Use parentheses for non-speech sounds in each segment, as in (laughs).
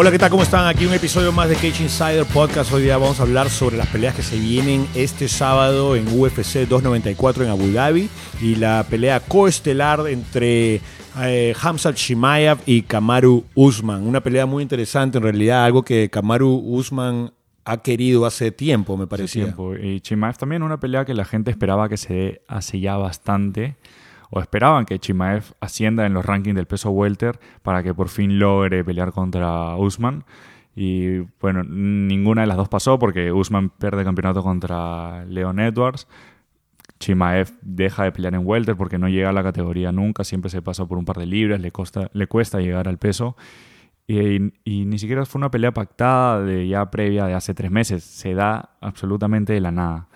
Hola, ¿qué tal? ¿Cómo están? Aquí un episodio más de Cage Insider Podcast. Hoy día vamos a hablar sobre las peleas que se vienen este sábado en UFC 294 en Abu Dhabi y la pelea coestelar entre eh, Hamza Chimaev y Kamaru Usman. Una pelea muy interesante, en realidad, algo que Kamaru Usman ha querido hace tiempo, me parecía. tiempo. Y Chimaev también una pelea que la gente esperaba que se dé hace ya bastante o esperaban que Chimaev ascienda en los rankings del peso welter para que por fin logre pelear contra Usman. Y bueno, ninguna de las dos pasó porque Usman pierde campeonato contra Leon Edwards. Chimaev deja de pelear en welter porque no llega a la categoría nunca, siempre se pasa por un par de libras, le, le cuesta llegar al peso. Y, y, ni siquiera fue una pelea pactada de ya previa de hace tres meses, se da absolutamente de la nada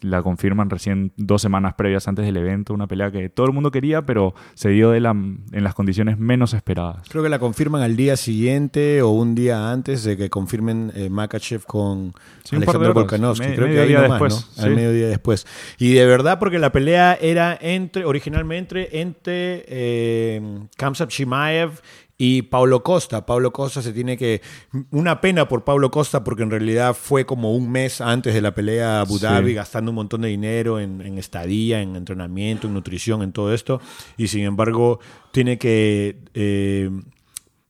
la confirman recién dos semanas previas antes del evento, una pelea que todo el mundo quería, pero se dio de la, en las condiciones menos esperadas. Creo que la confirman al día siguiente o un día antes de que confirmen eh, Makachev con Alexander Volkanovski. Creo que ahí después, Al mediodía después. Y de verdad, porque la pelea era entre, originalmente entre eh, Kamsat Chimaev y Paulo Costa. Paulo Costa se tiene que. Una pena por Paulo Costa, porque en realidad fue como un mes antes de la pelea a Abu Dhabi, gastando un montón de dinero en, estadía, en entrenamiento, en nutrición, en todo esto. Y sin embargo, tiene que eh,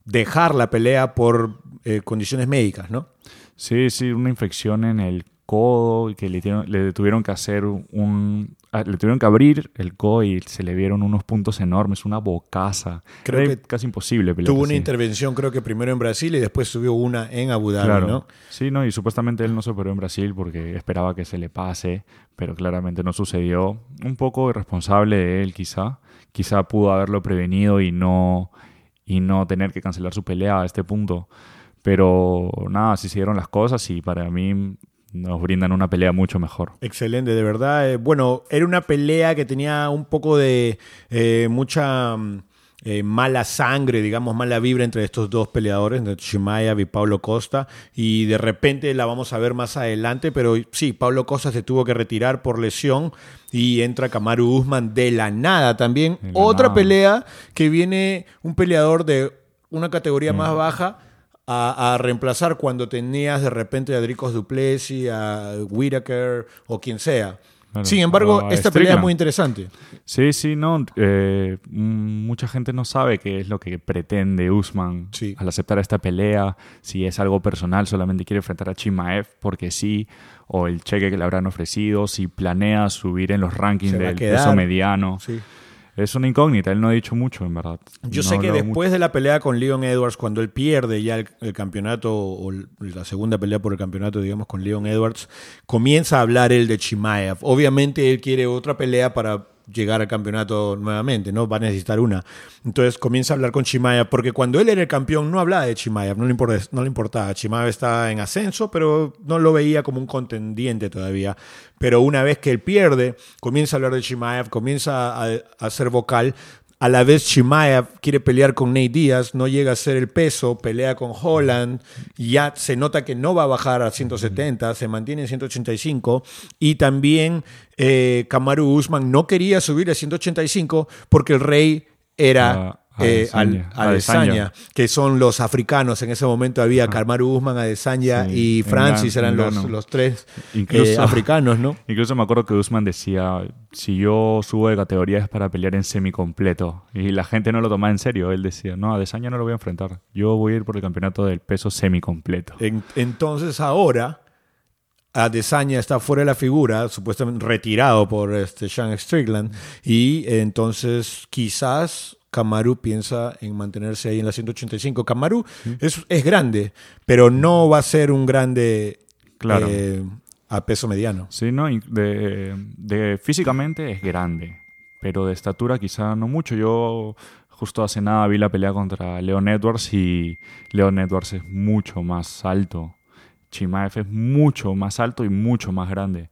dejar la pelea por eh, condiciones médicas, ¿no? Sí, sí, una infección en el codo y que le, le tuvieron que hacer un, le tuvieron que abrir el co y se le vieron unos puntos enormes, una bocaza. Creo que casi imposible Tuvo una intervención, creo que primero en Brasil y después subió una en Abu Dhabi, ¿no? Sí, no, y supuestamente él no se operó en Brasil porque esperaba que se le pase, pero claramente no sucedió. Un poco irresponsable de él, quizá. Quizá pudo haberlo prevenido y no, y no tener que cancelar su pelea a este punto. Pero nada, así se dieron las cosas y para mí nos brindan una pelea mucho mejor. Excelente, de verdad. Eh, bueno, era una pelea que tenía un poco de eh, mucha mm, eh, mala sangre, digamos, mala vibra entre estos dos peleadores, entre y Pablo Costa, y de repente la vamos a ver más adelante, pero sí, Pablo Costa se tuvo que retirar por lesión y entra Kamaru Usman de la nada también. Otra pelea que viene un peleador de una categoría más baja a, reemplazar cuando tenías de repente a Dricos Duplessis, a Whitaker o quien sea. Sin embargo, esta pelea es muy interesante. Sí, sí, no. Eh, mucha gente no sabe qué es lo que pretende Usman al aceptar esta pelea. Si es algo personal, solamente quiere enfrentar a Chimaev porque sí, o el cheque que le habrán ofrecido, si planea subir en los rankings del peso mediano. Sí. Es una incógnita, él no ha dicho mucho, en verdad. Yo sé que después de la pelea con Leon Edwards, cuando él pierde ya el, campeonato, o la segunda pelea por el campeonato, digamos, con Leon Edwards, comienza a hablar él de Chimaev. Obviamente él quiere otra pelea para llegar al campeonato nuevamente, ¿no? Va a necesitar una. Entonces comienza a hablar con Chimaev, porque cuando él era el campeón no hablaba de Chimaev, no le, importaba, no le importaba. Chimaev está en ascenso, pero no lo veía como un contendiente todavía. Pero una vez que él pierde, comienza a hablar de Chimaev, comienza a, a ser vocal, a la vez Chimaev quiere pelear con Nate Díaz, no llega a ser el peso, pelea con Holland, ya se nota que no va a bajar a 170, se mantiene en 185 y también eh, Kamaru Usman no quería subir a 185 porque el rey era eh, Adesanya, que son los africanos. En ese momento había ah. Kamaru Usman, Adesanya y Francis, eran los, los, tres eh, africanos, ¿no? (laughs) Incluso me acuerdo que Usman decía, si yo subo de categoría es para pelear en semicompleto. Y la gente no lo tomaba en serio. Él decía, no, Adesanya no lo voy a enfrentar. Yo voy a ir por el campeonato del peso semicompleto. entonces ahora... Adesanya está fuera de la figura, supuestamente retirado por este Sean Strickland, y entonces quizás Kamaru piensa en mantenerse ahí en la 185. Kamaru es, es, grande, pero no va a ser un grande claro. Eh, a peso mediano. Sí, no, de, de, físicamente es grande, pero de estatura quizá no mucho. Yo justo hace nada vi la pelea contra Leon Edwards y Leon Edwards es mucho más alto. Chimaev es mucho más alto y mucho más grande.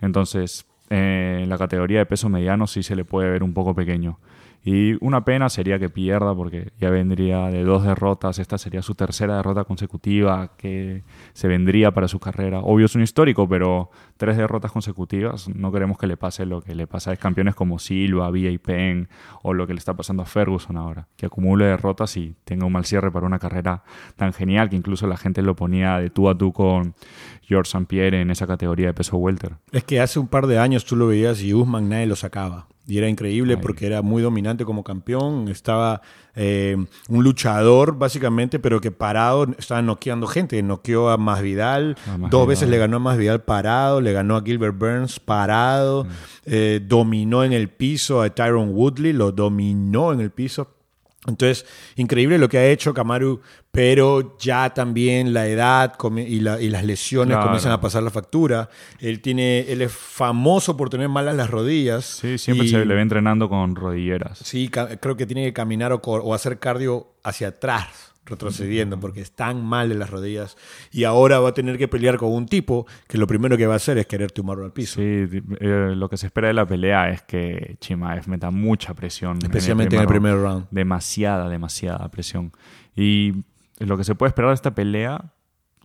Entonces, eh, en la categoría de peso mediano sí se le puede ver un poco pequeño. Y una pena sería que pierda porque ya vendría de dos derrotas. Esta sería su tercera derrota consecutiva que se vendría para su carrera. Obvio es un histórico, pero tres derrotas consecutivas. No queremos que le pase lo que le pasa a campeones como Silva, Villa y Penn o lo que le está pasando a Ferguson ahora. Que acumule derrotas y tenga un mal cierre para una carrera tan genial que incluso la gente lo ponía de tú a tú con George St. Pierre en esa categoría de peso welter. Es que hace un par de años tú lo veías y Usman nadie lo sacaba. Y era increíble porque era muy dominante como campeón. Estaba eh, un luchador, básicamente, pero que parado estaba noqueando gente. Noqueó a Masvidal. dos veces le ganó a Masvidal parado. Le ganó a Gilbert Burns parado. Mm. Eh, dominó en el piso a Tyron Woodley. Lo dominó en el piso. Entonces, increíble lo que ha hecho Kamaru, pero ya también la edad y, las lesiones comienzan a pasar la factura. Él tiene, él es famoso por tener malas las rodillas. Sí, siempre se le ve entrenando con rodilleras. Sí, creo que tiene que caminar o hacer cardio hacia atrás retrocediendo porque están mal en las rodillas y ahora va a tener que pelear con un tipo que lo primero que va a hacer es querer tumbarlo al piso. Sí, eh, lo que se espera de la pelea es que Chimaev meta mucha presión. Especialmente en el primer, round. Demasiada, demasiada presión. Y lo que se puede esperar de esta pelea,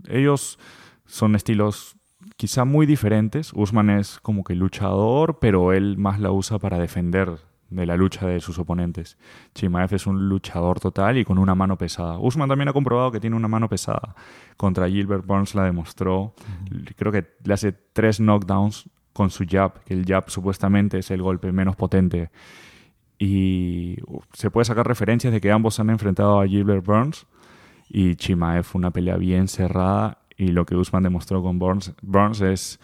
ellos son estilos quizá muy diferentes. Usman es como que luchador, pero él más la usa para defender de la lucha de sus oponentes. Chimaev es un luchador total y con una mano pesada. Usman también ha comprobado que tiene una mano pesada. Contra Gilbert Burns la demostró. Creo que le hace tres knockdowns con su jab, que el jab supuestamente es el golpe menos potente. Y se puede sacar referencias de que ambos han enfrentado a Gilbert Burns y Chimaev una pelea bien cerrada y lo que Usman demostró con Burns, Burns es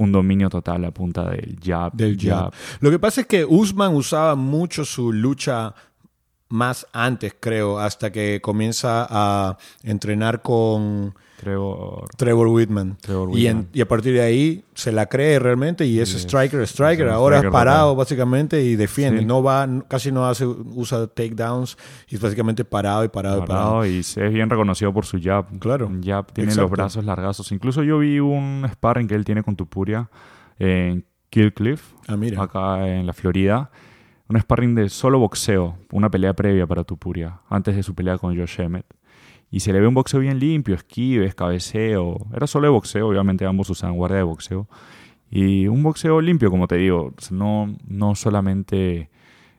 un dominio total a punta del jab. Del jab. Lo que pasa es que Usman usaba mucho su lucha más antes, creo, hasta que comienza a entrenar con Trevor, Whitman. Y, a partir de ahí se la cree realmente y es striker, striker. Ahora es parado básicamente y defiende. No va, casi no hace, usa takedowns y es básicamente parado y parado, y parado. Y es bien reconocido por su jab. Claro. Jab, tiene los brazos largazos. Incluso yo vi un sparring que él tiene con Tupuria en Killcliff, ah, acá en la Florida. Un sparring de solo boxeo, una pelea previa para Tupuria, antes de su pelea con Josh Emmett. Y se le ve un boxeo bien limpio, esquives, cabeceo. Era solo de boxeo, obviamente ambos usaban guardia de boxeo. Y un boxeo limpio, como te digo. No, no solamente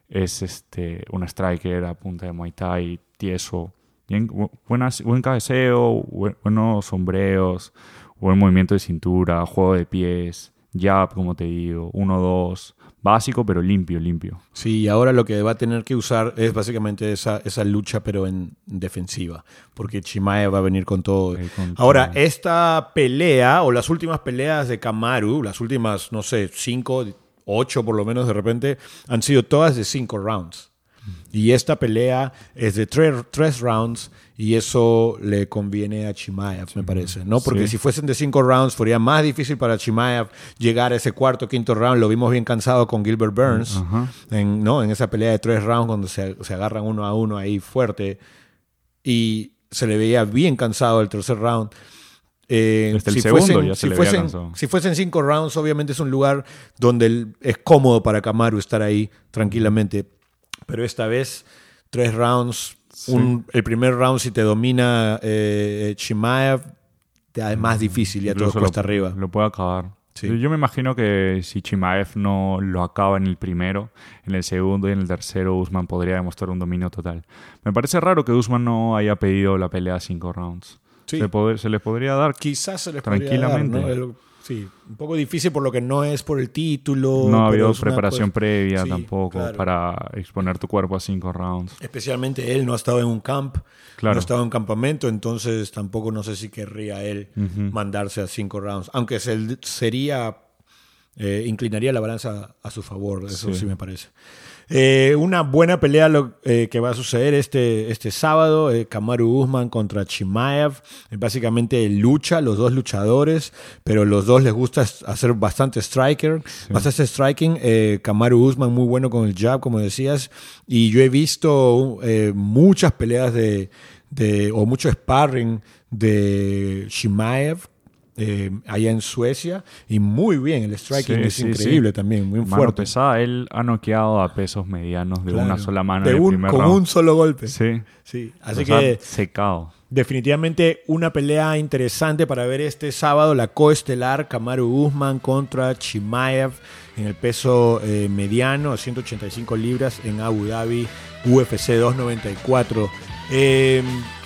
es este, un striker a punta de Muay Thai, tieso. Bien, buen cabeceo, buenos sombreos, buen movimiento de cintura, juego de pies, jab, como te digo, uno, dos básico, pero limpio, limpio. Sí, y ahora lo que va a tener que usar es básicamente esa, esa lucha, pero en defensiva, porque Chimaev va a venir con todo. ahora, esta pelea, o las últimas peleas de Kamaru, las últimas, no sé, cinco, ocho por lo menos de repente, han sido todas de cinco rounds. Y esta pelea es de tres, rounds y eso le conviene a Chimaev, me parece, ¿no? Porque si fuesen de cinco rounds, sería más difícil para Chimaev llegar a ese cuarto, quinto round. Lo vimos bien cansado con Gilbert Burns, en, ¿no? En esa pelea de tres rounds, cuando se, se, agarran uno a uno ahí fuerte. Y se le veía bien cansado el tercer round. Eh, el si segundo fuesen, ya se si, fuesen, si fuesen cinco rounds, obviamente es un lugar donde es cómodo para Kamaru estar ahí tranquilamente pero esta vez tres rounds. El primer round, si te domina eh, Chimaev, es más difícil, ya todo cuesta arriba. Lo puede acabar. Yo me imagino que si Chimaev no lo acaba en el primero, en el segundo y en el tercero, Usman podría demostrar un dominio total. Me parece raro que Usman no haya pedido la pelea a cinco rounds. Se, se, les podría dar Quizás se les tranquilamente. Sí, un poco difícil por lo que no es por el título. No ha habido preparación previa tampoco para exponer tu cuerpo a cinco rounds. Especialmente él no ha estado en un camp, no ha estado en un campamento, entonces tampoco no sé si querría él mandarse a cinco rounds. Aunque sería, eh, inclinaría la balanza a su favor, eso sí me parece. Eh, una buena pelea lo, eh, que va a suceder este, este sábado, Kamaru Usman contra Chimaev. básicamente lucha, los dos luchadores, pero los dos les gusta hacer bastante striker, bastante striking. Kamaru Usman muy bueno con el jab, como decías, y yo he visto muchas peleas de, de, o mucho sparring de Chimaev eh, allá en Suecia y muy bien, el striking Sí, es sí, increíble sí. también, muy Mano fuerte. pesada, él ha noqueado a pesos medianos de Claro. una sola mano De en el un- primer con round. un solo golpe. Sí. Sí, así que secado. definitivamente una pelea interesante para ver este sábado, la coestelar Kamaru Usman contra Chimaev en el peso eh, mediano, 185 libras en Abu Dhabi, UFC 294. Eh,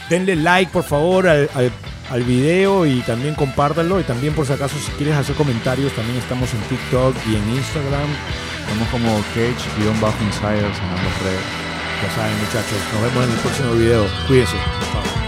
denle like por favor al, al, al video y también compártanlo y también por si acaso si quieres hacer comentarios también estamos en TikTok y en Instagram. Estamos como Cage-Insiders en ambas redes. Ya saben muchachos, nos vemos en el próximo video. Cuídense.